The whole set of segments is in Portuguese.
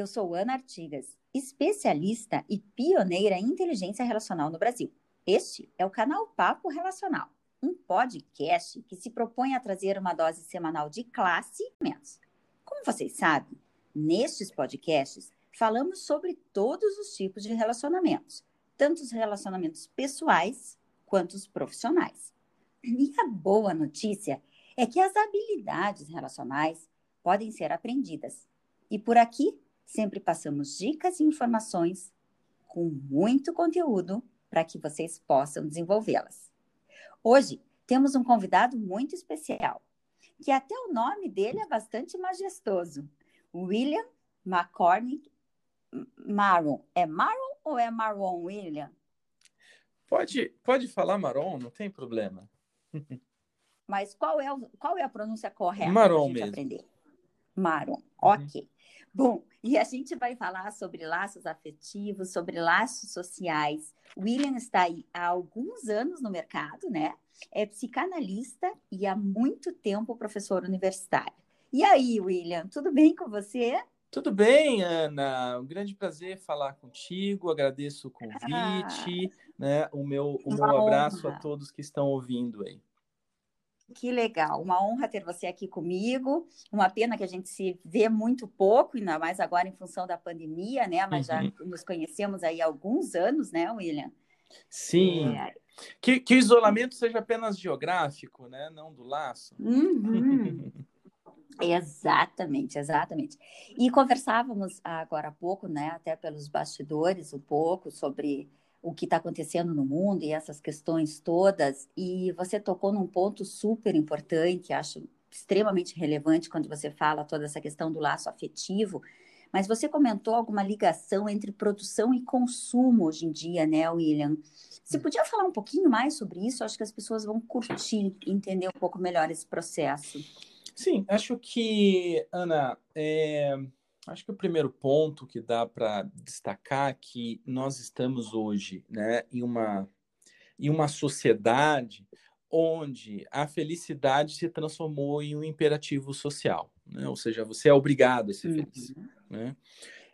eu sou Ana Artigas, especialista e pioneira em inteligência relacional no Brasil. Este é o canal Papo Relacional, um podcast que se propõe a trazer uma dose semanal de classe menos. Como vocês sabem, nestes podcasts falamos sobre todos os tipos de relacionamentos, tanto os relacionamentos pessoais quanto os profissionais. E a boa notícia é que as habilidades relacionais podem ser aprendidas. E por aqui sempre passamos dicas e informações com muito conteúdo para que vocês possam desenvolvê-las. Hoje temos um convidado muito especial, que até o nome dele é bastante majestoso. William McCormick Maron. É Maron ou é Maron, William? Pode, pode falar Maron, não tem problema. Mas qual é, qual é a pronúncia correta? Maron mesmo. Aprender? Maron, uhum. ok. Bom, e a gente vai falar sobre laços afetivos, sobre laços sociais. William está aí há alguns anos no mercado, né? É psicanalista e há muito tempo professor universitário. E aí, William, tudo bem com você? Tudo bem, Ana. Um grande prazer falar contigo. Agradeço o convite, ah, né? O meu, o meu abraço a todos que estão ouvindo aí. Que legal, uma honra ter você aqui comigo. Uma pena que a gente se vê muito pouco, ainda mais agora em função da pandemia, né? Mas uhum. já nos conhecemos aí há alguns anos, né, William? Sim. É... Que, que o isolamento seja apenas geográfico, né? Não do laço. Uhum. exatamente, exatamente. E conversávamos agora há pouco, né? Até pelos bastidores, um pouco sobre o que está acontecendo no mundo e essas questões todas. E você tocou num ponto super importante, acho extremamente relevante quando você fala toda essa questão do laço afetivo. Mas você comentou alguma ligação entre produção e consumo hoje em dia, né, William? Você hum. podia falar um pouquinho mais sobre isso? Acho que as pessoas vão curtir, entender um pouco melhor esse processo. Sim, acho que, Ana, é Acho que o primeiro ponto que dá para destacar é que nós estamos hoje né, em, uma, em uma sociedade onde a felicidade se transformou em um imperativo social, né? ou seja, você é obrigado a ser feliz. Uhum. Né?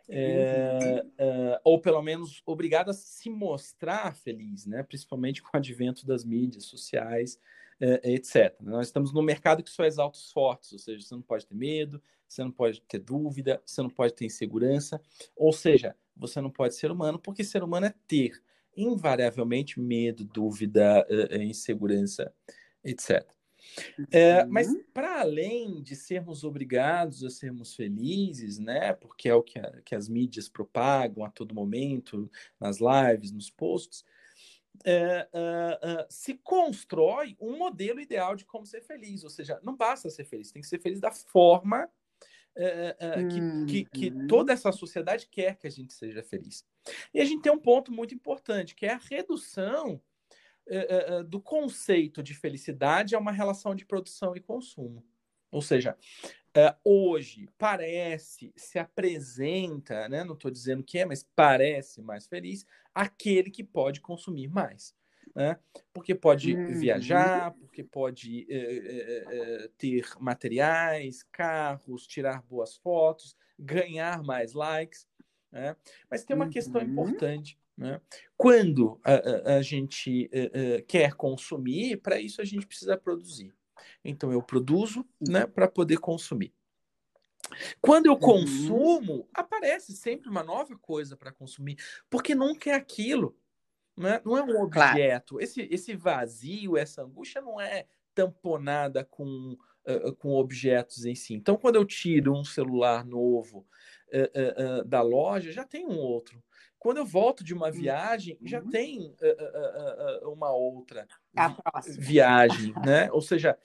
É, é, ou pelo menos obrigado a se mostrar feliz, né? principalmente com o advento das mídias sociais, etc. Nós estamos no mercado que só exalta os fortes, ou seja, você não pode ter medo, você não pode ter dúvida, você não pode ter insegurança, ou seja, você não pode ser humano, porque ser humano é ter invariavelmente medo, dúvida, uh, insegurança, etc. É, mas para além de sermos obrigados a sermos felizes, né, porque é o que, a, que as mídias propagam a todo momento, nas lives, nos posts, é, uh, uh, se constrói um modelo ideal de como ser feliz. Ou seja, não basta ser feliz, tem que ser feliz da forma que, que, que, uhum. toda essa sociedade quer que a gente seja feliz. E a gente tem um ponto muito importante, que é a redução do conceito de felicidade a uma relação de produção e consumo. Ou seja, hoje parece, se apresenta, né? não estou dizendo que é, mas parece mais feliz aquele que pode consumir mais. Né? Porque pode uhum. viajar, porque pode é, ter materiais, carros, tirar boas fotos, ganhar mais likes. Né? Mas tem uma uhum. questão importante. Né? Quando a, a, a gente quer consumir, para isso a gente precisa produzir. Então eu produzo né, para poder consumir. Quando eu uhum. consumo, aparece sempre uma nova coisa para consumir, porque nunca é aquilo. Né? Não é um objeto. Claro. Esse, esse vazio, essa angústia não é tamponada com, uh, com objetos em si. Então, quando eu tiro um celular novo uh, uh, da loja, já tem um outro. Quando eu volto de uma viagem, uhum. já tem uma outra viagem, né? Ou seja,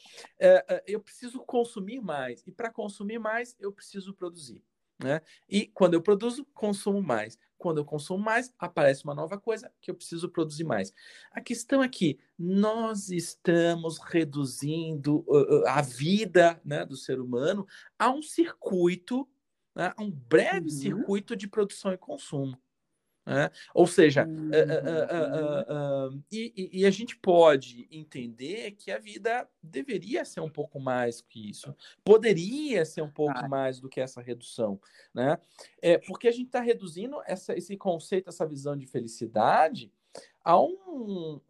eu preciso consumir mais. E para consumir mais, eu preciso produzir. Né? E quando eu produzo, consumo mais. Quando eu consumo mais, aparece uma nova coisa que eu preciso produzir mais. A questão é que nós estamos reduzindo uh, a vida né, do ser humano a um circuito, né, a um breve uhum. circuito de produção e consumo. Né? Ou seja, uhum. uh, uh, uh, e, e, a gente pode entender que a vida deveria ser um pouco mais que isso, poderia ser um pouco ah. mais do que essa redução, né? É, porque a gente está reduzindo essa, esse conceito, essa visão de felicidade a um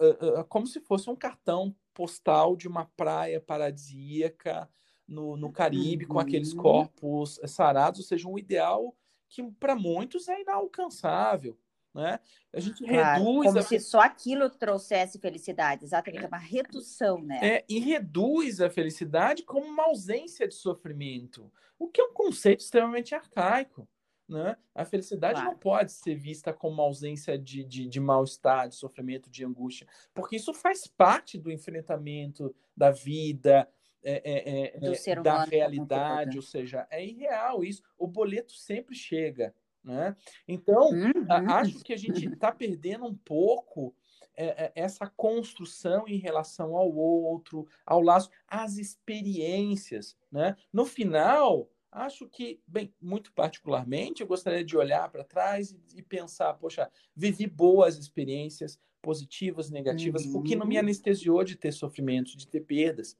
como se fosse um cartão postal de uma praia paradisíaca no, no Caribe, uhum. com aqueles uhum. corpos sarados, ou seja, um ideal que para muitos é inalcançável. Né? A gente claro, reduz. Como a... se só aquilo trouxesse felicidade, exatamente, é uma redução, né? É, e reduz a felicidade como uma ausência de sofrimento, o que é um conceito extremamente arcaico. Né? A felicidade claro. não pode ser vista como uma ausência de, de, de mal-estar, de sofrimento, de angústia, porque isso faz parte do enfrentamento da vida, é, é, é, da realidade, ou seja, é irreal isso. O boleto sempre chega. Né? Então, uhum. acho que a gente está perdendo um pouco é, é, essa construção em relação ao outro, ao laço, às experiências. Né? No final, acho que, bem, muito particularmente, eu gostaria de olhar para trás e, pensar: poxa, vivi boas experiências, positivas, negativas, uhum. o que não me uhum. anestesiou de ter sofrimento, de ter perdas.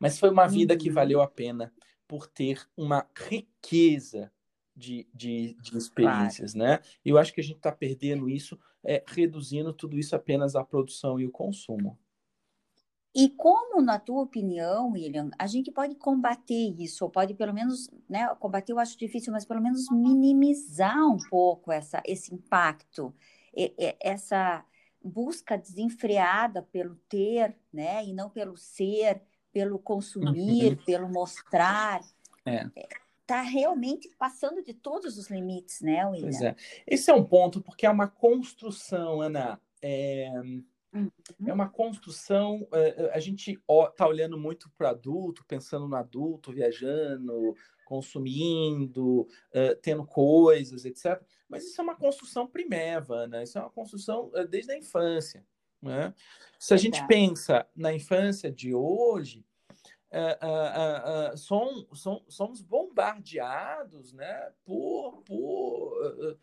Mas foi uma vida uhum. que valeu a pena por ter uma riqueza de, de, de experiências, claro. né? E eu acho que a gente está perdendo isso, é, reduzindo tudo isso apenas à produção e o consumo. E como, na tua opinião, William, a gente pode combater isso, ou pode pelo menos, né, combater eu acho difícil, mas pelo menos minimizar um pouco essa, esse impacto, essa busca desenfreada pelo ter, né, e não pelo ser, pelo consumir, uhum. pelo mostrar. É. é está realmente passando de todos os limites, né, William? Pois é. Esse é um ponto, porque é uma construção, Ana. É, uhum. é uma construção. É, é, a gente está olhando muito para o adulto, pensando no adulto, viajando, consumindo, uh, tendo coisas, etc. Mas isso é uma construção primeva, Ana. Isso é uma construção uh, desde a infância. Né? Se a gente pensa na infância de hoje, uh, uh, som, som, somos bombardeados né, por, por,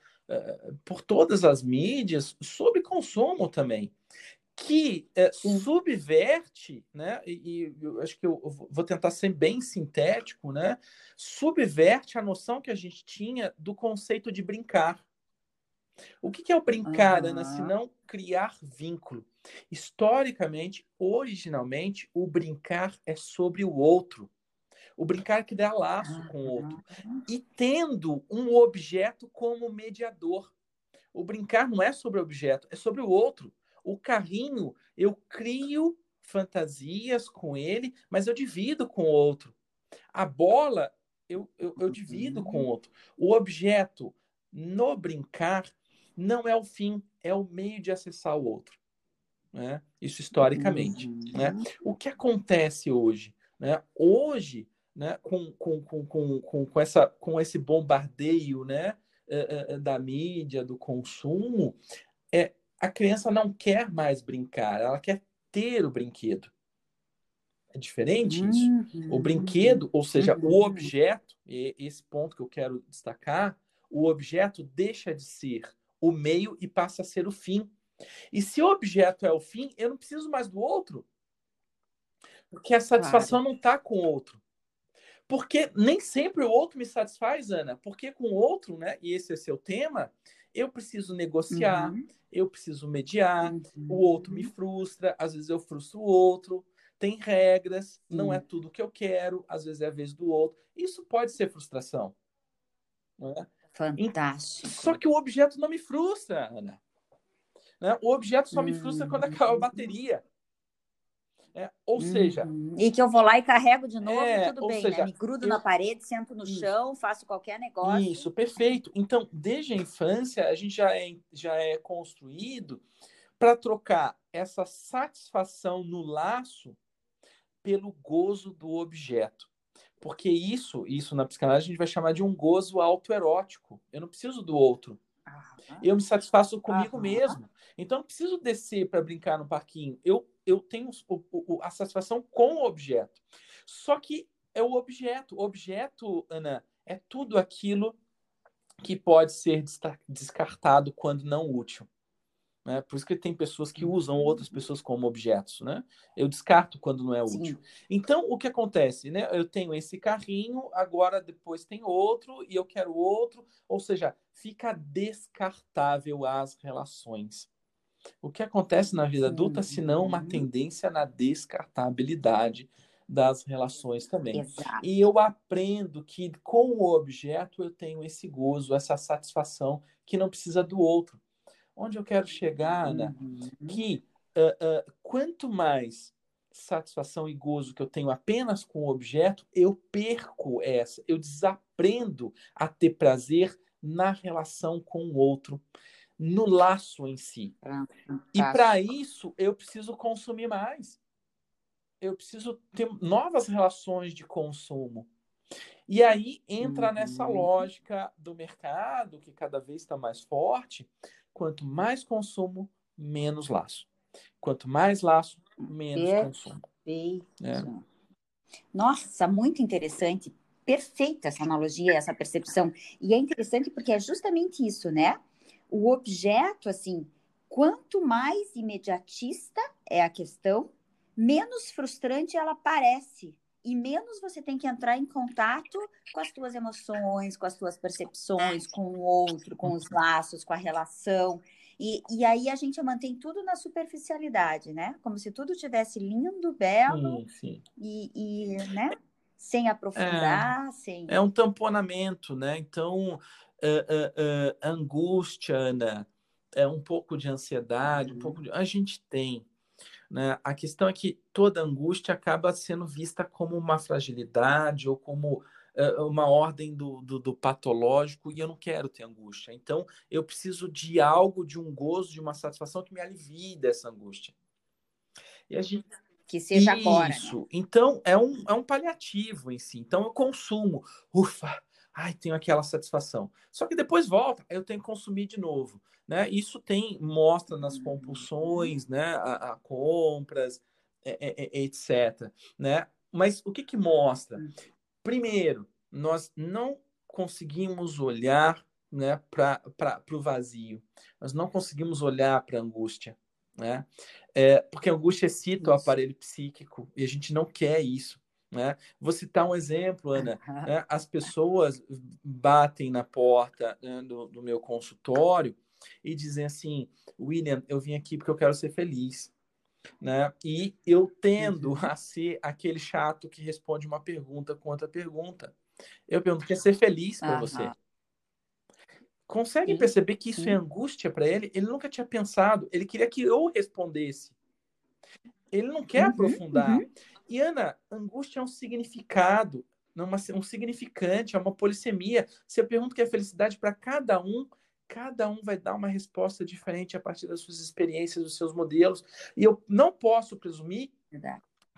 por todas as mídias sobre consumo também que subverte, né? E, e, eu acho que eu vou tentar ser bem sintético, né? Subverte a noção que a gente tinha do conceito de brincar. O que, que é o brincar, uhum. Ana, se não criar vínculo? Historicamente, originalmente, o brincar é sobre o outro. O brincar que dá laço com o outro. E tendo um objeto como mediador. O brincar não é sobre o objeto, é sobre o outro. O carrinho, eu crio fantasias com ele, mas eu divido com o outro. A bola, eu, eu, eu divido com o uhum. outro. O objeto, no brincar, não é o fim, é o meio de acessar o outro. Né? Isso historicamente. Uhum. Né? O que acontece hoje? Né? Hoje, né, com, com, com, com, com, essa, com esse bombardeio né, eh, eh, da mídia, do consumo, é, a criança não quer mais brincar, ela quer ter o brinquedo. É diferente isso. Uhum. O brinquedo, ou seja, uhum. o objeto, e esse ponto que eu quero destacar, o objeto deixa de ser o meio e passa a ser o fim. E se o objeto é o fim, eu não preciso mais do outro. Porque a satisfação claro. não está com o outro. Porque nem sempre o outro me satisfaz, Ana. Porque com o outro, né? E esse é seu tema, eu preciso negociar, uhum. eu preciso mediar, uhum. o outro me frustra, às vezes eu frustro o outro. Tem regras, uhum. não é tudo que eu quero, às vezes é a vez do outro. Isso pode ser frustração. É? Fantástico. Só que o objeto não me frustra, Ana. Né? O objeto só me frustra quando acaba a bateria. É, ou seja. Uhum. E que eu vou lá e carrego de novo, é, tudo bem, né? seja, né? Me grudo eu... na parede, sento no isso. chão, faço qualquer negócio. Isso, perfeito. Então, desde a infância, a gente já é, já é construído para trocar essa satisfação no laço pelo gozo do objeto. Porque isso, isso na psicanálise a gente vai chamar de um gozo autoerótico. Eu não preciso do outro. Eu me satisfaço comigo mesmo. Então, não preciso descer para brincar no parquinho. Eu, eu tenho o, o, a satisfação com o objeto. Só que é o objeto. O objeto, Ana, é tudo aquilo que pode ser descartado quando não útil. Né? Por isso que tem pessoas que usam outras pessoas como objetos. Né? Eu descarto quando não é útil. Sim. Então, o que acontece? Né? Eu tenho esse carrinho, agora depois tem outro, e eu quero outro. Ou seja, fica descartável as relações. O que acontece na vida adulta, se não uma tendência na descartabilidade das relações também. Exato. E eu aprendo que com o objeto eu tenho esse gozo, essa satisfação que não precisa do outro. Onde eu quero chegar, Ana, uhum. que uh, uh, quanto mais satisfação e gozo que eu tenho apenas com o objeto, eu perco essa, eu desaprendo a ter prazer na relação com o outro, no laço em si. E para isso eu preciso consumir mais. Eu preciso ter novas relações de consumo. E aí entra uhum. nessa lógica do mercado, que cada vez está mais forte, Quanto mais consumo, menos laço. Quanto mais laço, menos Perfeito. consumo. É. Nossa, muito interessante. Perfeita essa analogia, essa percepção. E é interessante porque é justamente isso, né? O objeto, assim, quanto mais imediatista é a questão, menos frustrante ela parece e menos você tem que entrar em contato com as tuas emoções, com as tuas percepções, com o outro, com os laços, com a relação. E, e aí a gente mantém tudo na superficialidade, né? Como se tudo tivesse lindo, belo sim, sim. E, e, né? Sem aprofundar, é, sem... É um tamponamento, né? Então, uh, angústia, Ana, é um pouco de ansiedade, uhum. um pouco de... A gente tem, né? A questão é que toda angústia acaba sendo vista como uma fragilidade ou como uh, uma ordem do, do, do, patológico e eu não quero ter angústia. Então, eu preciso de algo, de um gozo, de uma satisfação que me alivie dessa angústia. E a gente que seja Isso. agora. Né? Então, é um, é um paliativo em si. Então, eu consumo. Ufa, ai, tenho aquela satisfação. Só que depois volta, eu tenho que consumir de novo. Né? Isso tem mostra nas compulsões, né? a, a compras, é, é, etc. Né? Mas o que, que mostra? Primeiro, nós não conseguimos olhar né, para o vazio, nós não conseguimos olhar para a angústia. Né? É, porque a angústia excita isso. o aparelho psíquico e a gente não quer isso. Né? Vou citar um exemplo, Ana. Né? As pessoas batem na porta né, do, do, meu consultório e dizem assim: William, eu vim aqui porque eu quero ser feliz. Né? E eu tendo uhum. a ser aquele chato que responde uma pergunta com outra pergunta. Eu pergunto: quer ser feliz para você? Consegue sim, perceber que isso sim. é angústia para ele? Ele nunca tinha pensado, ele queria que eu respondesse. Ele não quer uhum, aprofundar. Uhum. E, Ana, angústia é um significado, não uma, um significante, é uma polissemia. Se eu pergunto que é felicidade para cada um, cada um vai dar uma resposta diferente a partir das suas experiências, dos seus modelos. E eu não posso presumir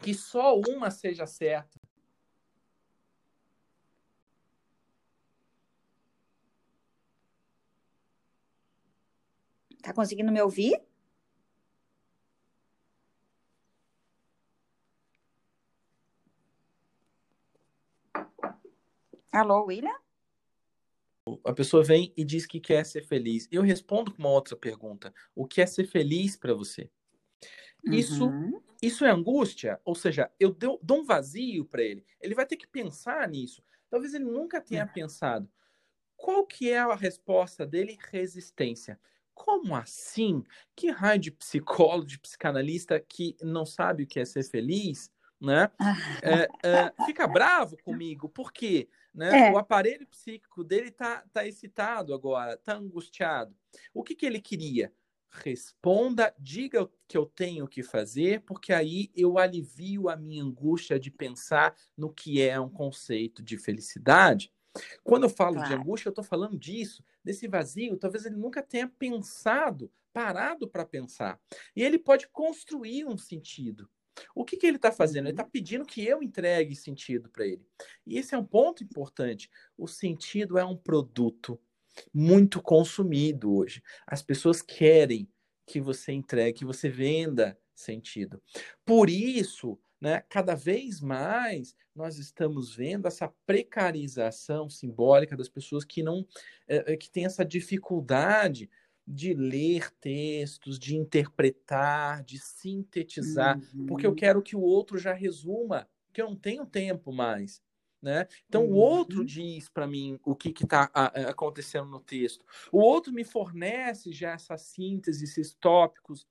que só uma seja certa. Tá conseguindo me ouvir? Alô, William? A pessoa vem e diz que quer ser feliz. Eu respondo com uma outra pergunta: o que é ser feliz para você? Isso, uhum. isso é angústia? Ou seja, eu dou, dou um vazio para ele. Ele vai ter que pensar nisso. Talvez ele nunca tenha uhum. pensado. Qual que é a resposta dele? Resistência. Como assim? Que raio de psicólogo, de psicanalista que não sabe o que é ser feliz, né? É, é, fica bravo comigo, por quê? Né? É. O aparelho psíquico dele está tá excitado agora, está angustiado. O que, que ele queria? Responda, diga o que eu tenho que fazer, porque aí eu alivio a minha angústia de pensar no que é um conceito de felicidade. Quando eu falo claro. de angústia, eu estou falando disso, desse vazio. Talvez ele nunca tenha pensado, parado para pensar. E ele pode construir um sentido. O que, que ele está fazendo? Ele está uhum. pedindo que eu entregue sentido para ele. E esse é um ponto importante. O sentido é um produto muito consumido hoje. As pessoas querem que você entregue, que você venda sentido. Por isso, né? Cada vez mais nós estamos vendo essa precarização simbólica das pessoas que não é, que têm essa dificuldade de ler textos, de interpretar, de sintetizar, uhum. porque eu uhum. quero que o outro já resuma, que eu não tenho tempo mais. Né? Então, uhum. o outro diz para mim o que está acontecendo no texto. O outro me fornece já essa síntese, esses tópicos,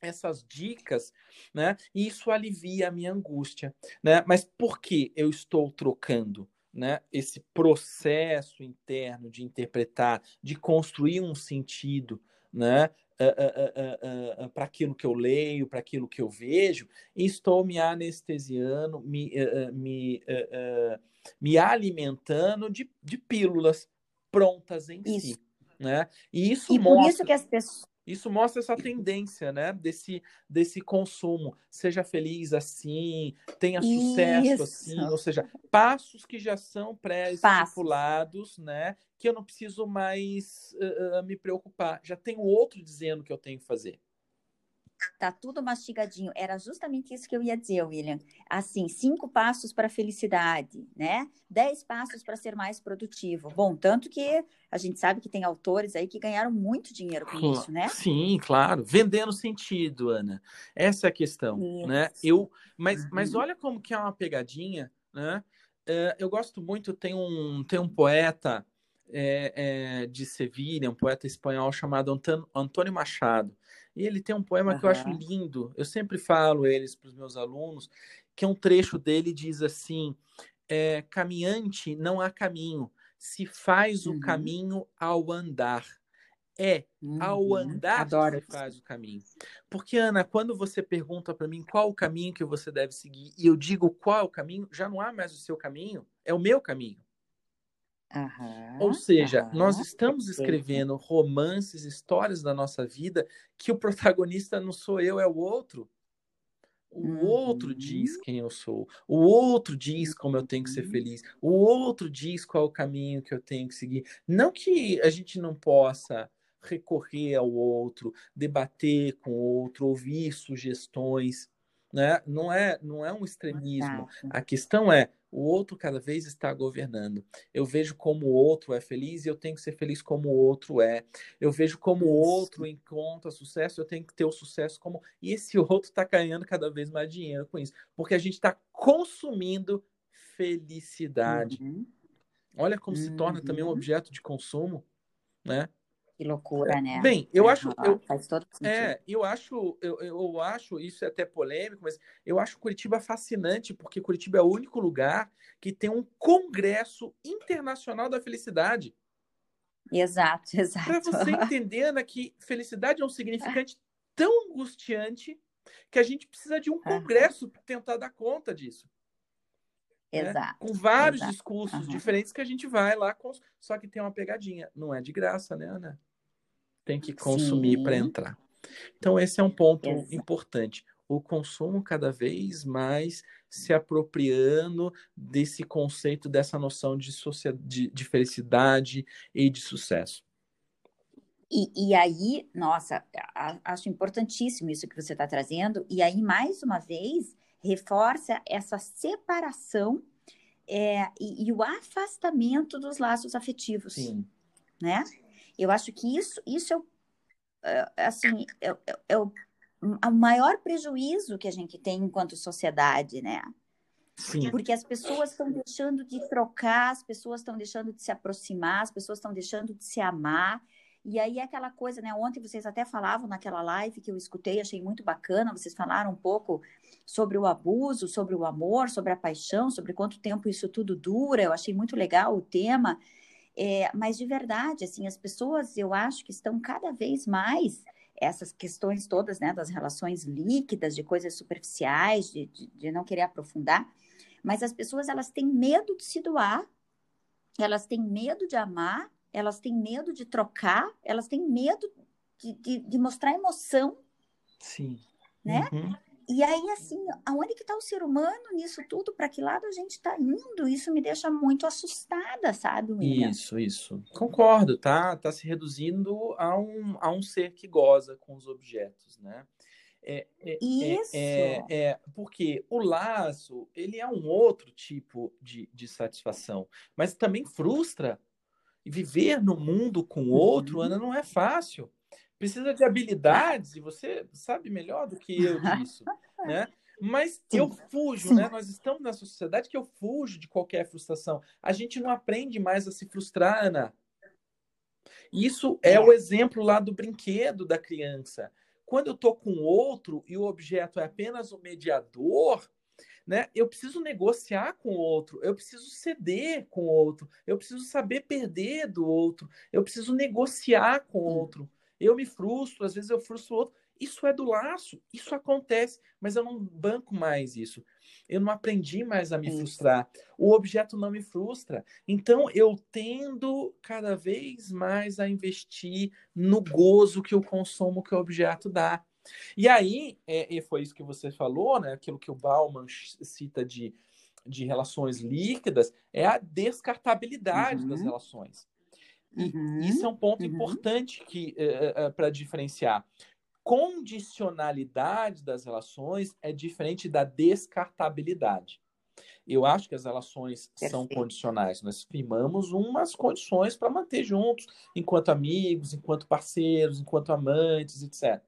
essas dicas, né? E isso alivia a minha angústia, né? Mas por que eu estou trocando? Né, esse processo interno de interpretar, de construir um sentido, né, uh, uh, uh, para aquilo que eu leio, para aquilo que eu vejo, estou me anestesiando, me, me, me alimentando de, de pílulas prontas em isso. si. Né? E isso e mostra... por isso que as pessoas isso mostra essa tendência, né, desse, desse consumo. Seja feliz assim, tenha sucesso Isso. assim, ou seja, passos que já são pré-estipulados, né, que eu não preciso mais uh, me preocupar. Já tem outro dizendo que eu tenho que fazer. Tá tudo mastigadinho. Era justamente isso que eu ia dizer, William. Assim, cinco passos para a felicidade, né? Dez passos para ser mais produtivo. Bom, tanto que a gente sabe que tem autores aí que ganharam muito dinheiro com isso, né? Sim, claro. Vendendo sentido, Ana. Essa é a questão, isso. né? Eu, mas, uhum. mas olha como que é uma pegadinha, né? Uh, eu gosto muito, tem um, tem um poeta é, é, de Sevilha, um poeta espanhol chamado Antônio Machado. E ele tem um poema uhum. que eu acho lindo. Eu sempre falo eles para os meus alunos, que é um trecho dele diz assim: é, caminhante não há caminho, se faz uhum. o caminho ao andar. É uhum. ao andar Adoro. que se faz o caminho. Porque, Ana, quando você pergunta para mim qual o caminho que você deve seguir, e eu digo qual é o caminho, já não há mais o seu caminho, é o meu caminho. Uhum, Ou seja, uhum, nós estamos escrevendo romances, histórias da nossa vida que o protagonista não sou eu, é o outro. O uhum. outro diz quem eu sou. O outro diz como eu tenho que ser uhum. feliz. O outro diz qual é o caminho que eu tenho que seguir. Não que a gente não possa recorrer ao outro, debater com o outro, ouvir sugestões, né? Não é, não é um extremismo. A questão é o outro cada vez está governando. Eu vejo como o outro é feliz e eu tenho que ser feliz como o outro é. Eu vejo como o outro encontra sucesso, eu tenho que ter o sucesso como. E esse outro está ganhando cada vez mais dinheiro com isso. Porque a gente está consumindo felicidade. Uhum. Olha como uhum. se torna também um uhum. objeto de consumo, né? Que loucura, né? Bem, eu é, acho. Eu, faz todo sentido. É, eu acho, eu, eu acho, isso é até polêmico, mas eu acho Curitiba fascinante, porque Curitiba é o único lugar que tem um congresso internacional da felicidade. Exato, exato. Para você entender, Ana, que felicidade é um significante tão angustiante que a gente precisa de um congresso para tentar dar conta disso. Né? Exato. Né? Com vários exato. discursos uhum. diferentes que a gente vai lá, com... só que tem uma pegadinha. Não é de graça, né, Ana? Tem que consumir para entrar. Então, esse é um ponto exato. importante. O consumo cada vez mais se apropriando desse conceito, dessa noção de, de, de felicidade e de sucesso. E, e, aí, nossa, acho importantíssimo isso que você está trazendo. E aí, mais uma vez, reforça essa separação é, e, e, o afastamento dos laços afetivos, Sim. né? Eu acho que isso, isso é, o, é, assim, é, é, é o, o maior prejuízo que a gente tem enquanto sociedade, né? Sim. Porque as pessoas estão deixando de trocar, as pessoas estão deixando de se aproximar, as pessoas estão deixando de se amar. E aí é aquela coisa, né? Ontem vocês até falavam naquela live que eu escutei, achei muito bacana. Vocês falaram um pouco sobre o abuso, sobre o amor, sobre a paixão, sobre quanto tempo isso tudo dura. Eu achei muito legal o tema. É, mas de verdade, assim, as pessoas, eu acho que estão cada vez mais essas questões todas, né, das relações líquidas, de coisas superficiais, de, de, de não querer aprofundar. Mas as pessoas, elas têm medo de se doar, elas têm medo de amar, elas têm medo de trocar, elas têm medo de, de, de mostrar emoção. Sim. Né? Uhum. E aí, assim, aonde que está o ser humano nisso tudo? Para que lado a gente está indo? Isso me deixa muito assustada, sabe, William? Isso, isso. Concordo, tá? Tá se reduzindo a um, a um ser que goza com os objetos, né? É, é, Isso. É, é, porque o laço, ele é um outro tipo de, de satisfação, mas também frustra. E viver no mundo com o outro, uhum. Ana, não é fácil. Precisa de habilidades, e você sabe melhor do que eu disso, né? Mas Sim. eu fujo, Sim. né? Nós estamos nessa sociedade que eu fujo de qualquer frustração. A gente não aprende mais a se frustrar, Ana. Isso é, é o exemplo lá do brinquedo da criança. Quando eu estou com outro e o objeto é apenas o mediador, né? Eu preciso negociar com o outro, eu preciso ceder com o outro, eu preciso saber perder do outro, eu preciso negociar com o outro. Eu me frustro, às vezes eu frustro o outro. Isso é do laço, isso acontece, mas eu não banco mais isso. Eu não aprendi mais a me isso. frustrar. O objeto não me frustra. Então eu tendo cada vez mais a investir no gozo que o consumo que o objeto dá. E aí, é, e foi isso que você falou, né? Aquilo que o Bauman cita de, de relações líquidas, é a descartabilidade uhum. das relações. E uhum. isso é um ponto uhum. importante que uh, eh, uh, eh, para diferenciar condicionalidade das relações é diferente da descartabilidade. Eu acho que as relações Perfeito. são condicionais. Nós firmamos umas condições para manter juntos, enquanto amigos, enquanto parceiros, enquanto amantes, etc.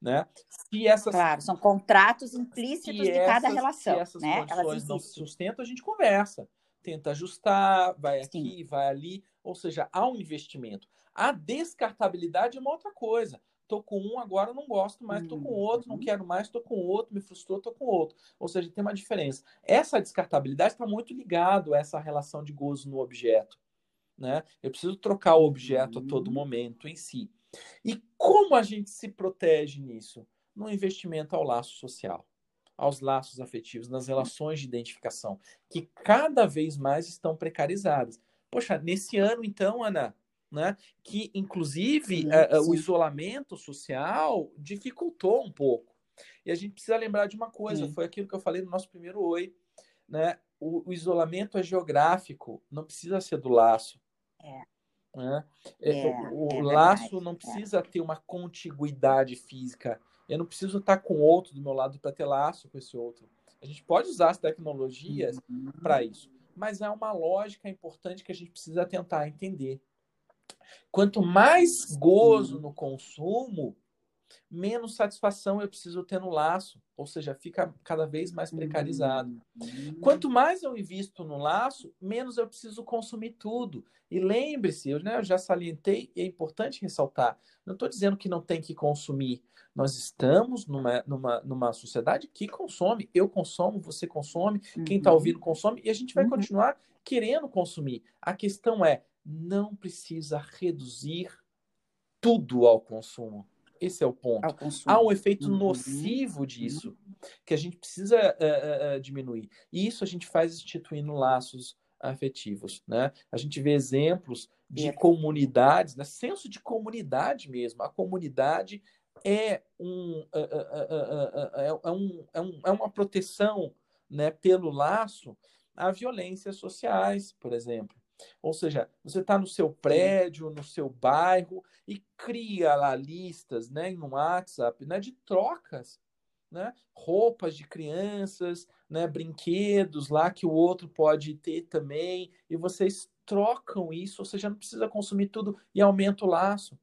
Né? Se essas, claro, são contratos implícitos de essas, cada relação. Se essas né? condições não se sustentam, a gente conversa, tenta ajustar, vai Sim. aqui, vai ali. Ou seja, há um investimento. A descartabilidade é uma outra coisa tô com um, agora não gosto mais, tô com outro, não uhum. quero mais, tô com outro, me frustrou, tô com outro. Ou seja, tem uma diferença. Essa descartabilidade está muito ligado a essa relação de gozo no objeto. Né? Eu preciso trocar o objeto a todo uhum. momento em si. E como a gente se protege nisso? No investimento ao laço social, aos laços afetivos, nas relações de identificação, que cada vez mais estão precarizadas. Poxa, nesse ano, então, Ana, né? Que, inclusive, sim, uh, sim. o isolamento social dificultou um pouco. E a gente precisa lembrar de uma coisa: sim. foi aquilo que eu falei no nosso primeiro oi, né? O, o isolamento é geográfico, não precisa ser do laço. É. Né? É, é o, o é laço não é. precisa ter uma contiguidade física. Eu não preciso estar com outro do meu lado para ter laço com esse outro. A gente pode usar as tecnologias uhum. para isso, mas é uma lógica importante que a gente precisa tentar entender. Quanto mais gozo no consumo, menos satisfação eu preciso ter no laço, ou seja, fica cada vez mais precarizado. Quanto mais eu invisto no laço, menos eu preciso consumir tudo. E lembre-se, eu, né, eu já salientei, e é importante ressaltar, não estou dizendo que não tem que consumir. Nós estamos numa, numa, numa sociedade que consome. Eu consumo, você consome, quem está uhum. ouvindo consome, e a gente vai uhum. continuar querendo consumir. A questão é, não precisa reduzir tudo ao consumo. Esse é o ponto. Há um efeito uhum. nocivo disso que a gente precisa uh, uh, diminuir. E isso a gente faz instituindo laços afetivos, né? A gente vê exemplos de é. comunidades, né? senso de comunidade mesmo. A comunidade é, um, uh, é, um, é, um, é uma proteção né, pelo laço a violências sociais, por exemplo. Ou seja, você está no seu prédio, no seu bairro e cria lá listas né, no WhatsApp né, de trocas. Né? Roupas de crianças, né, brinquedos lá que o outro pode ter também, e vocês trocam isso, ou seja, não precisa consumir tudo e aumenta o laço.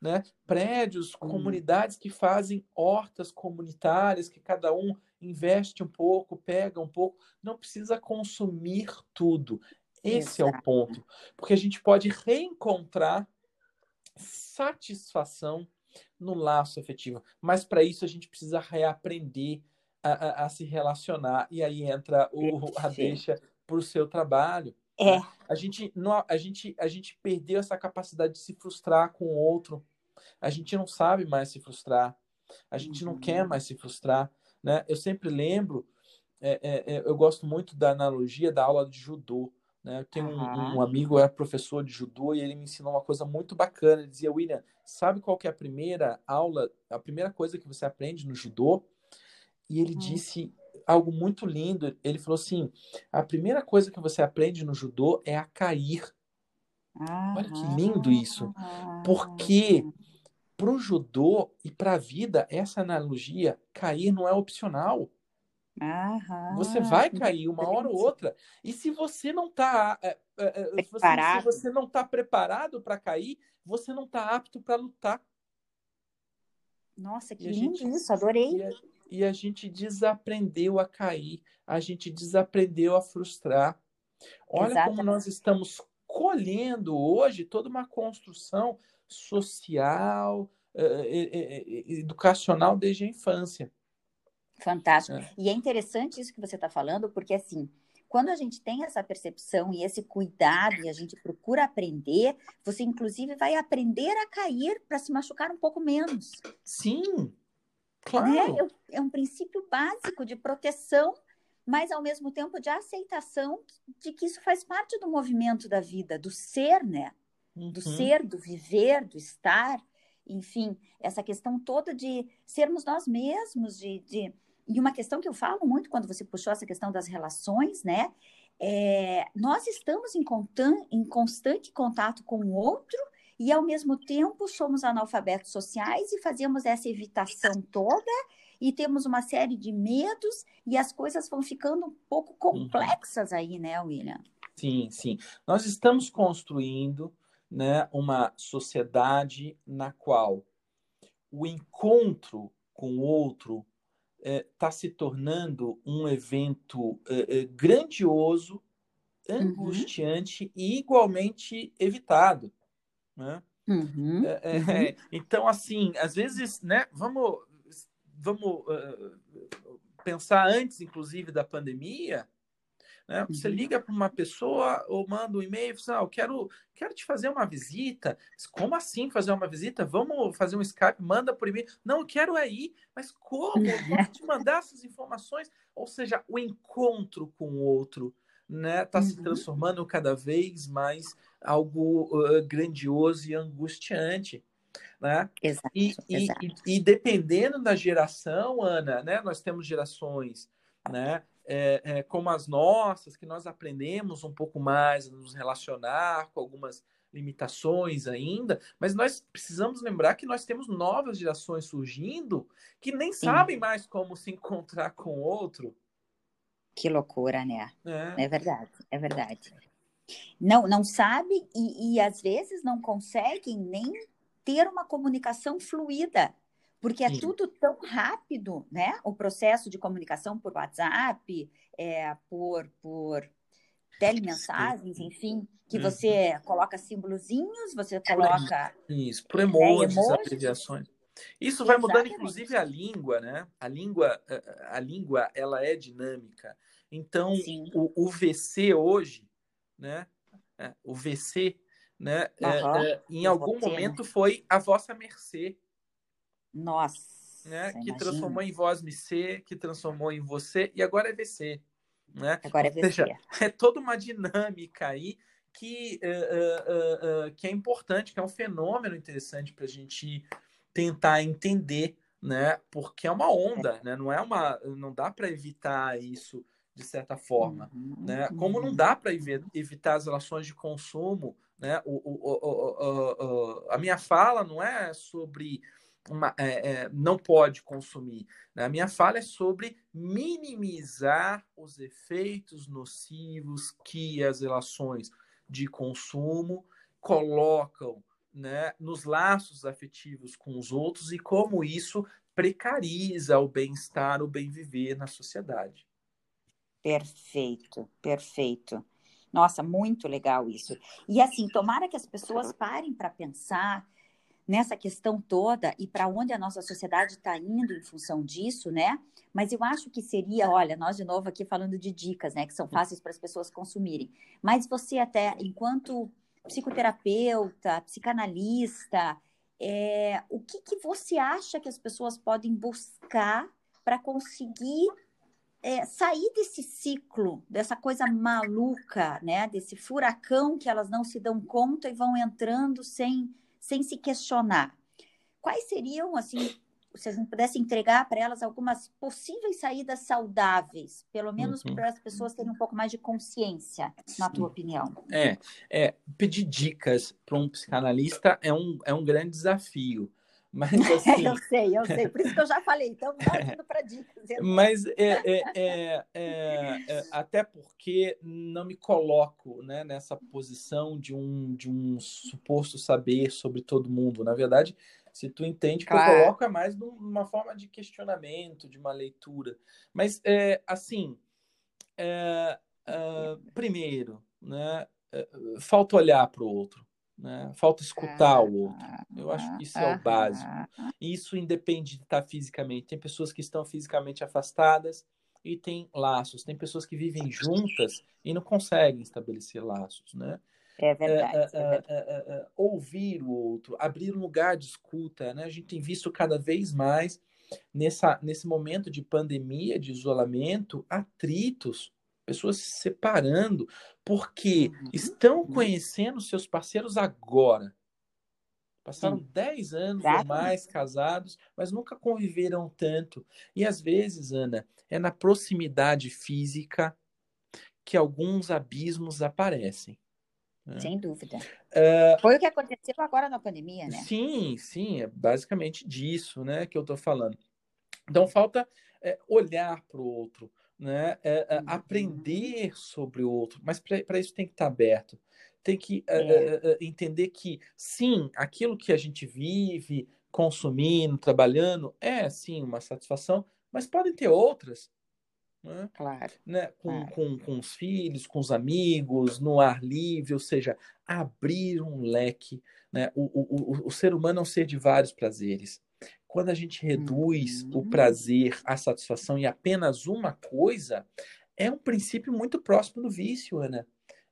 Né? Prédios, hum. comunidades que fazem hortas comunitárias, que cada um investe um pouco, pega um pouco, não precisa consumir tudo. Esse Exato. é o ponto. Porque a gente pode reencontrar satisfação no laço afetivo. Mas para isso a gente precisa reaprender a, a, a, se relacionar. E aí entra o, a deixa para o seu trabalho. É. A gente, não, a, gente, a gente perdeu essa capacidade de se frustrar com o outro. A gente não sabe mais se frustrar. A gente uhum. não quer mais se frustrar. Né? Eu sempre lembro, é, é, é, eu gosto muito da analogia da aula de judô. Né? Eu tenho uhum. um, um, amigo, é professor de judô, e ele me ensinou uma coisa muito bacana. Ele dizia, William, sabe qual que é a primeira aula, a primeira coisa que você aprende no judô? E ele uhum. disse algo muito lindo. Ele falou assim: a primeira coisa que você aprende no judô é a cair. Uhum. Olha que lindo isso. Por quê? para o judô e para a vida, essa analogia, cair não é opcional. Aham, Você vai cair uma hora ou outra. E se você não está é, é, se, se você não está preparado para cair, você não está apto para lutar. Nossa, que lindo gente, isso, adorei. E a, e a gente desaprendeu a cair, a gente desaprendeu a frustrar. Olha Exatamente. como nós estamos colhendo hoje toda uma construção social, educacional desde a infância. Fantástico. É. E é interessante isso que você está falando, porque assim, quando a gente tem essa percepção e esse cuidado e a gente procura aprender, você inclusive vai aprender a cair para se machucar um pouco menos. Sim, claro. Né? É um princípio básico de proteção, mas ao mesmo tempo de aceitação de que isso faz parte do movimento da vida, do ser, né? Do uhum. ser, do viver, do estar, enfim, essa questão toda de sermos nós mesmos, de, de e uma questão que eu falo muito quando você puxou essa questão das relações, né? É, nós estamos em, em constante contato com o outro e, ao mesmo tempo, somos analfabetos sociais e fazemos essa evitação toda e temos uma série de medos e as coisas vão ficando um pouco complexas aí, né, William? Sim, sim. Nós estamos construindo né, uma sociedade na qual o encontro com o outro está é, se tornando um evento é, é, grandioso, uhum. angustiante uhum. e igualmente evitado. Né? Uhum. É, então, assim, às vezes, né, vamos, vamos uh, pensar antes, inclusive, da pandemia, né? Você uhum. liga para uma pessoa ou manda um e-mail e fala, ah, eu quero, quero te fazer uma visita. Como assim fazer uma visita? Vamos fazer um Skype, manda por e-mail. Não, eu quero é ir. Mas como? Eu vou te mandar essas informações. Ou seja, o encontro com o outro né, está uhum. se transformando cada vez mais algo uh, grandioso e angustiante. Né? Exato, e, exato. E, e, dependendo da geração, Ana, né, nós temos gerações né, é, é, como as nossas, que nós aprendemos um pouco mais a nos relacionar com algumas limitações ainda, mas nós precisamos lembrar que nós temos novas gerações surgindo que nem Sim. sabem mais como se encontrar com o outro. Que loucura, né? É, é verdade, é verdade. Não, não sabe e, e às vezes não conseguem nem ter uma comunicação fluida porque é Sim. tudo tão rápido, né? O processo de comunicação por WhatsApp, é, por, por telemensagens, Sim. enfim, que uhum. você coloca símbolozinhos, você coloca. Isso, por emojis, né, abreviações. Isso vai Exatamente. mudando, inclusive, a língua, né? A língua, a língua, ela é dinâmica. Então, o, o, VC hoje, né? É, o VC, né? Uhum. É, é, em algum momento foi a vossa mercê. Nossa. Né? Que transformou em voz MC, que transformou em você, e agora é VC. Né? Agora é VC. Seja, é toda uma dinâmica aí que, uh, uh, uh, que é importante, que é um fenômeno interessante para a gente tentar entender, né? Porque é uma onda, é. né? Não é uma, não dá para evitar isso de certa forma, uhum, né? Como não uhum. dá para evitar as relações de consumo, né? O, o, o, a minha fala não é sobre uma, é, é, não pode consumir. Né? A minha fala é sobre minimizar os efeitos nocivos que as relações de consumo colocam né, nos laços afetivos com os outros e como isso precariza o bem-estar, o bem-viver na sociedade. Perfeito, perfeito. Nossa, muito legal isso. E assim, tomara que as pessoas parem para pensar nessa questão toda e para onde a nossa sociedade está indo em função disso, né? Mas eu acho que seria, olha, nós de novo aqui falando de dicas, né, que são fáceis para as pessoas consumirem. Mas você até, enquanto psicoterapeuta, psicanalista, é, o que, que você acha que as pessoas podem buscar para conseguir é, sair desse ciclo, dessa coisa maluca, né? Desse furacão que elas não se dão conta e vão entrando sem sem se questionar. Quais seriam, assim, se a gente pudesse entregar para elas algumas possíveis saídas saudáveis, pelo menos uhum. para as pessoas terem um pouco mais de consciência, na Sim. tua opinião? É, é pedir dicas para um psicanalista é um, é um grande desafio, Mas assim. eu sei, eu sei. Por isso que eu já falei. Então, indo para dicas. Mas é, é, é, é, até porque não me coloco né, nessa posição de um, de um suposto saber sobre todo mundo. Na verdade, se tu entende, claro. que eu coloco é mais numa forma de questionamento, de uma leitura. Mas, é, assim, é, é, primeiro, né, é, falta olhar para o outro. Né? Falta escutar o outro. Eu acho que isso é o básico. Isso independe de estar fisicamente. Tem pessoas que estão fisicamente afastadas e tem laços. Tem pessoas que vivem juntas e não conseguem estabelecer laços, né? É verdade. É, é verdade. É, ouvir o outro, abrir um lugar de escuta. Né? A gente tem visto cada vez mais, nessa, nesse momento de pandemia, de isolamento, atritos, pessoas se separando, porque uhum. estão uhum. conhecendo seus parceiros agora. Passaram Sim. 10 anos ou mais casados, mas nunca conviveram tanto. E às vezes, Ana, é na proximidade física que alguns abismos aparecem. Né? Sem dúvida. Uh, Foi o que aconteceu agora na pandemia, né? Sim, sim, é basicamente disso né, que eu estou falando. Então, falta é, olhar para o outro, né, é, é, uhum. aprender sobre o outro, mas para isso tem que estar tá aberto. Tem que é. entender que, sim, aquilo que a gente vive, consumindo, trabalhando, é, sim, uma satisfação, mas podem ter outras né? Claro. Né? Com, claro. Com, com os filhos, com os amigos, no ar livre, ou seja, abrir um leque. Né? O, o, o, o ser humano é um ser de vários prazeres. Quando a gente reduz uhum. o prazer, a satisfação em apenas uma coisa, é um princípio muito próximo do vício, Ana.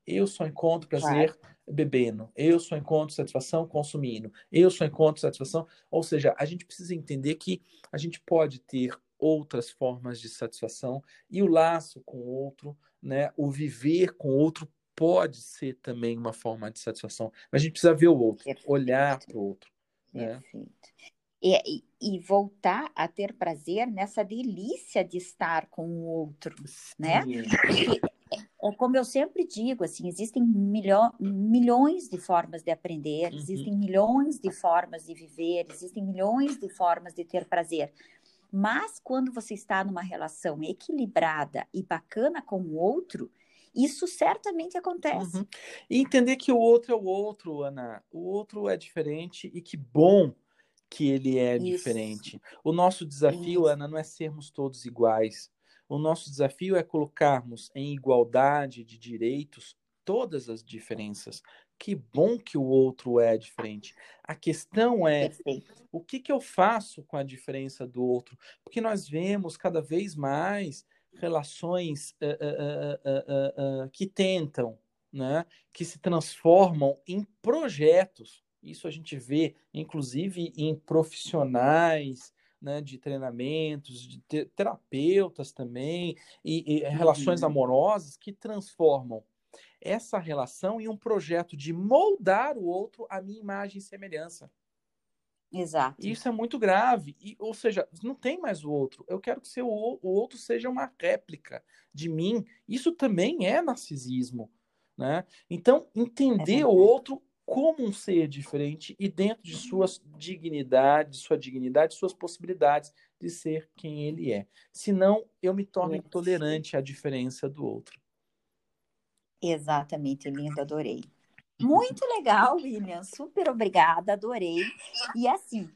Eu só encontro prazer claro. bebendo. Eu só encontro satisfação consumindo. Eu só encontro satisfação. Ou seja, a gente precisa entender que a gente pode ter outras formas de satisfação e o laço com o outro, né, o viver com o outro pode ser também uma forma de satisfação, mas a gente precisa ver o outro, Perfeito. olhar para o outro. Né? E, e, voltar a ter prazer nessa delícia de estar com o outro, né? Sim. né? É, é como eu sempre digo, assim, existem milho, milhões de formas de aprender, uhum. existem milhões de formas de viver, existem milhões de formas de ter prazer. Mas quando você está numa relação equilibrada e bacana com o outro, isso certamente acontece. Uhum. E entender que o outro é o outro, Ana. O outro é diferente e que bom que ele é isso. diferente. O nosso desafio, isso. Ana, não é sermos todos iguais. O nosso desafio é colocarmos em igualdade de direitos todas as diferenças, que bom que o outro é diferente. A questão é Perfeito. o que, que eu faço com a diferença do outro? Porque nós vemos cada vez mais relações uh, uh, uh, que tentam, né, que se transformam em projetos. Isso a gente vê, inclusive, em profissionais né, de treinamentos, de terapeutas também, e, e relações uhum. amorosas que transformam essa relação em um projeto de moldar o outro à minha imagem e semelhança. Exato. Isso é muito grave. E, ou seja, não tem mais o outro. Eu quero que seu, o outro seja uma réplica de mim. Isso também é narcisismo. Né? Então, entender é o outro como um ser diferente e dentro de sua dignidade, sua dignidade, suas possibilidades de ser quem ele é. Senão, eu me torno intolerante à diferença do outro. Exatamente, lindo, adorei. Muito legal, William. Super obrigada, adorei. E assim,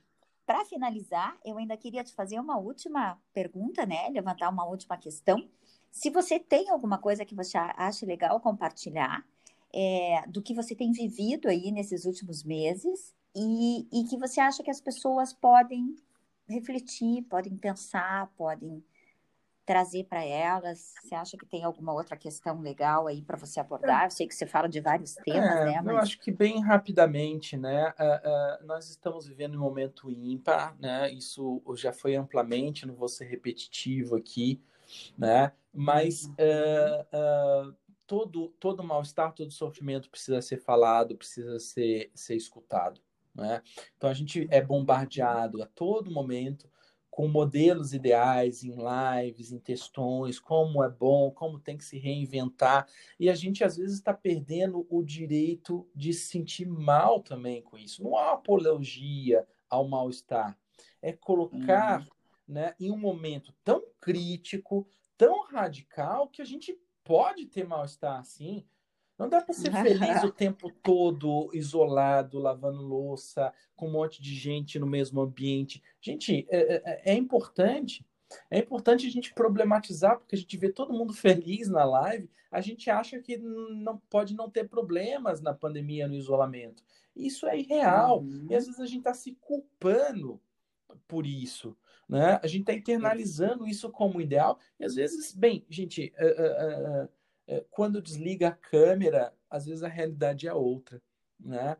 para finalizar, eu ainda queria te fazer uma última pergunta, né? Levantar uma última questão. Se você tem alguma coisa que você acha legal compartilhar, é, do que você tem vivido aí nesses últimos meses e, e que você acha que as pessoas podem refletir, podem pensar, podem trazer para elas? Você acha que tem alguma outra questão legal aí para você abordar? Eu sei que você fala de vários temas, é, né? Mas... Eu acho que bem rapidamente, né? Uh, uh, nós estamos vivendo um momento ímpar, né? Isso já foi amplamente, não vou ser repetitivo aqui, né? Mas uh, todo todo mal-estar, todo sofrimento precisa ser falado, precisa ser ser escutado. Né? Então a gente é bombardeado a todo momento com modelos ideais em lives, em textões, como é bom, como tem que se reinventar. E a gente, às vezes, está perdendo o direito de se sentir mal também com isso. Não há apologia ao mal-estar. É colocar uhum. né, em um momento tão crítico, tão radical, que a gente pode ter mal-estar assim. Não dá para ser feliz o tempo todo isolado, lavando louça, com um monte de gente no mesmo ambiente. Gente, é, é, é importante é importante a gente problematizar, porque a gente vê todo mundo feliz na live, a gente acha que não pode não ter problemas na pandemia, no isolamento. Isso é irreal. Uhum. E às vezes a gente está se culpando por isso. Né? A gente está internalizando isso como ideal. E às vezes, bem, gente, uh, uh, uh, quando desliga a câmera, às vezes a realidade é outra. Né?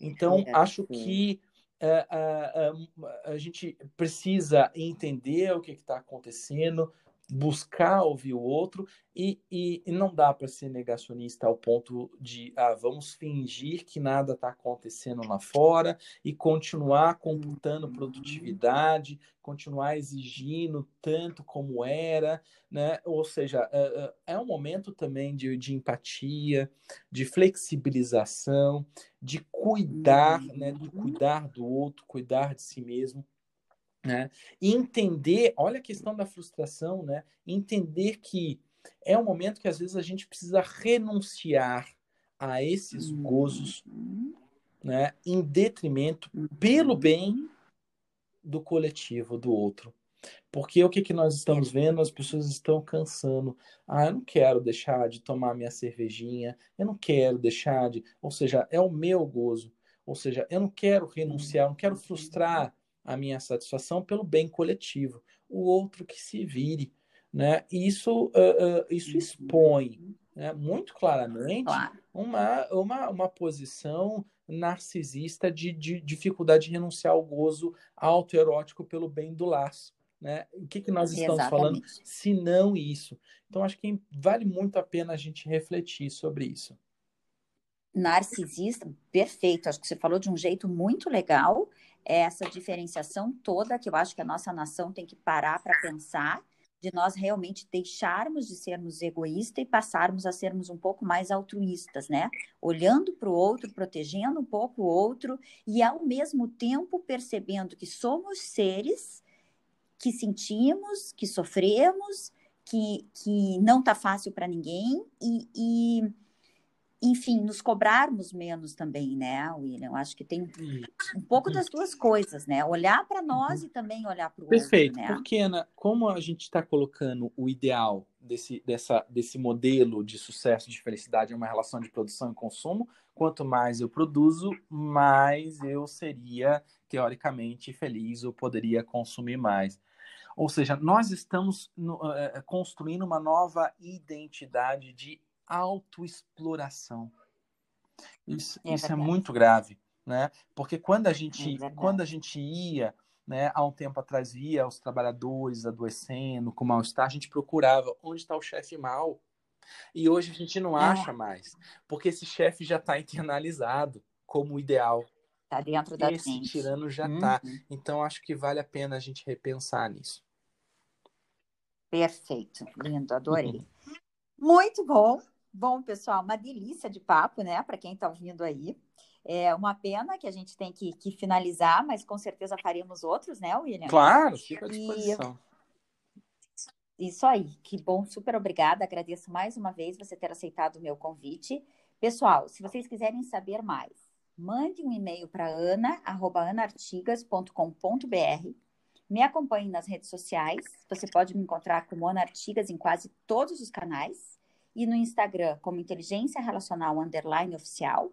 Então, é, acho que a, é, a, é, a, gente precisa entender o que está acontecendo, buscar ouvir o outro e, e, e não dá para ser negacionista ao ponto de ah, vamos fingir que nada está acontecendo lá fora e continuar computando uhum. produtividade, continuar exigindo tanto como era, né? Ou seja, é, é um momento também de, de empatia, de flexibilização, de cuidar, né? De uhum. cuidar do outro, cuidar de si mesmo. Né? E entender, olha a questão da frustração, né? Entender que é um momento que às vezes a gente precisa renunciar a esses uhum. gozos, né? Em detrimento, pelo uhum. bem do coletivo, do outro. Porque o que, que nós estamos vendo? As pessoas estão cansando. Ah, eu não quero deixar de tomar minha cervejinha, eu não quero deixar de. Ou seja, é o meu gozo. Ou seja, eu não quero renunciar, não quero frustrar a minha satisfação pelo bem coletivo, o outro que se vire. Né? Isso, uh, uh, isso uhum. expõe né, muito claramente claro. uma, uma, uma posição narcisista de, de dificuldade de renunciar ao gozo autoerótico pelo bem do laço. Né? O que, que nós estamos Exatamente. falando, se não isso? Então, acho que vale muito a pena a gente refletir sobre isso. Narcisista, perfeito. Acho que você falou de um jeito muito legal essa diferenciação toda que eu acho que a nossa nação tem que parar para pensar, de nós realmente deixarmos de sermos egoístas e passarmos a sermos um pouco mais altruístas, né? Olhando para o outro, protegendo um pouco o outro e ao mesmo tempo percebendo que somos seres que sentimos, que sofremos, que, que não está fácil para ninguém e, e enfim, nos cobrarmos menos também, né, William? Acho que tem um pouco das duas coisas, né? Olhar para nós uhum. e também olhar para o outro. Perfeito, né? porque, Ana, como a gente está colocando o ideal desse, dessa, desse modelo de sucesso, de felicidade, em uma relação de produção e consumo, quanto mais eu produzo, mais eu seria, teoricamente, feliz ou poderia consumir mais. Ou seja, nós estamos no, é, construindo uma nova identidade de autoexploração. Isso é, isso é muito grave, né? Porque quando a gente, é quando a gente ia, né, há um tempo atrás via os trabalhadores adoecendo com mal-estar, a gente procurava onde está o chefe mal. E hoje a gente não é. acha mais, porque esse chefe já está internalizado como ideal. Está dentro da Esse gente. tirano já está. Uhum. Então acho que vale a pena a gente repensar nisso. Perfeito, lindo, adorei. Uhum. Muito bom. Bom, pessoal, uma delícia de papo, né? Para quem está ouvindo aí. É uma pena que a gente tem que, que, finalizar, mas com certeza faremos outros, né, William? Claro, fica à disposição. E... Isso aí, que bom, super obrigada. Agradeço mais uma vez você ter aceitado o meu convite. Pessoal, se vocês quiserem saber mais, mande um e-mail para ana@anartigas.com.br. Me acompanhe nas redes sociais. Você pode me encontrar como Ana Artigas em quase todos os canais e no Instagram como Inteligência Relacional Underline Oficial.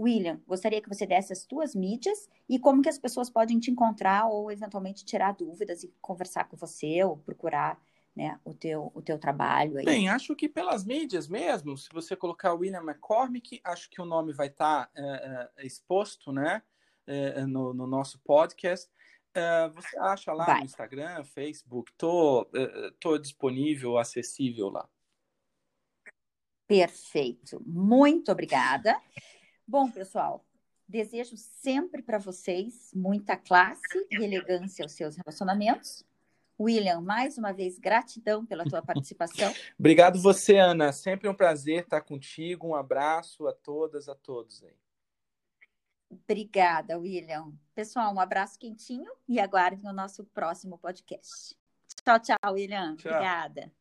William, gostaria que você desse as tuas mídias e como que as pessoas podem te encontrar ou eventualmente tirar dúvidas e conversar com você ou procurar né, o, teu, o teu trabalho aí. Bem, acho que pelas mídias mesmo, se você colocar William McCormick, acho que o nome vai estar tá, é, é, exposto né, é, no, no, nosso podcast. você acha lá vai. no Instagram, Facebook, tô, tô disponível, acessível lá. Perfeito. Muito obrigada. Bom, pessoal, desejo sempre para vocês muita classe e elegância aos seus relacionamentos. William, mais uma vez, gratidão pela tua participação. Obrigado você, Ana. Sempre um prazer estar contigo. Um abraço a todas, a todos aí. Obrigada, William. Pessoal, um abraço quentinho e aguardem o nosso próximo podcast. Tchau, tchau, William. Tchau. Obrigada.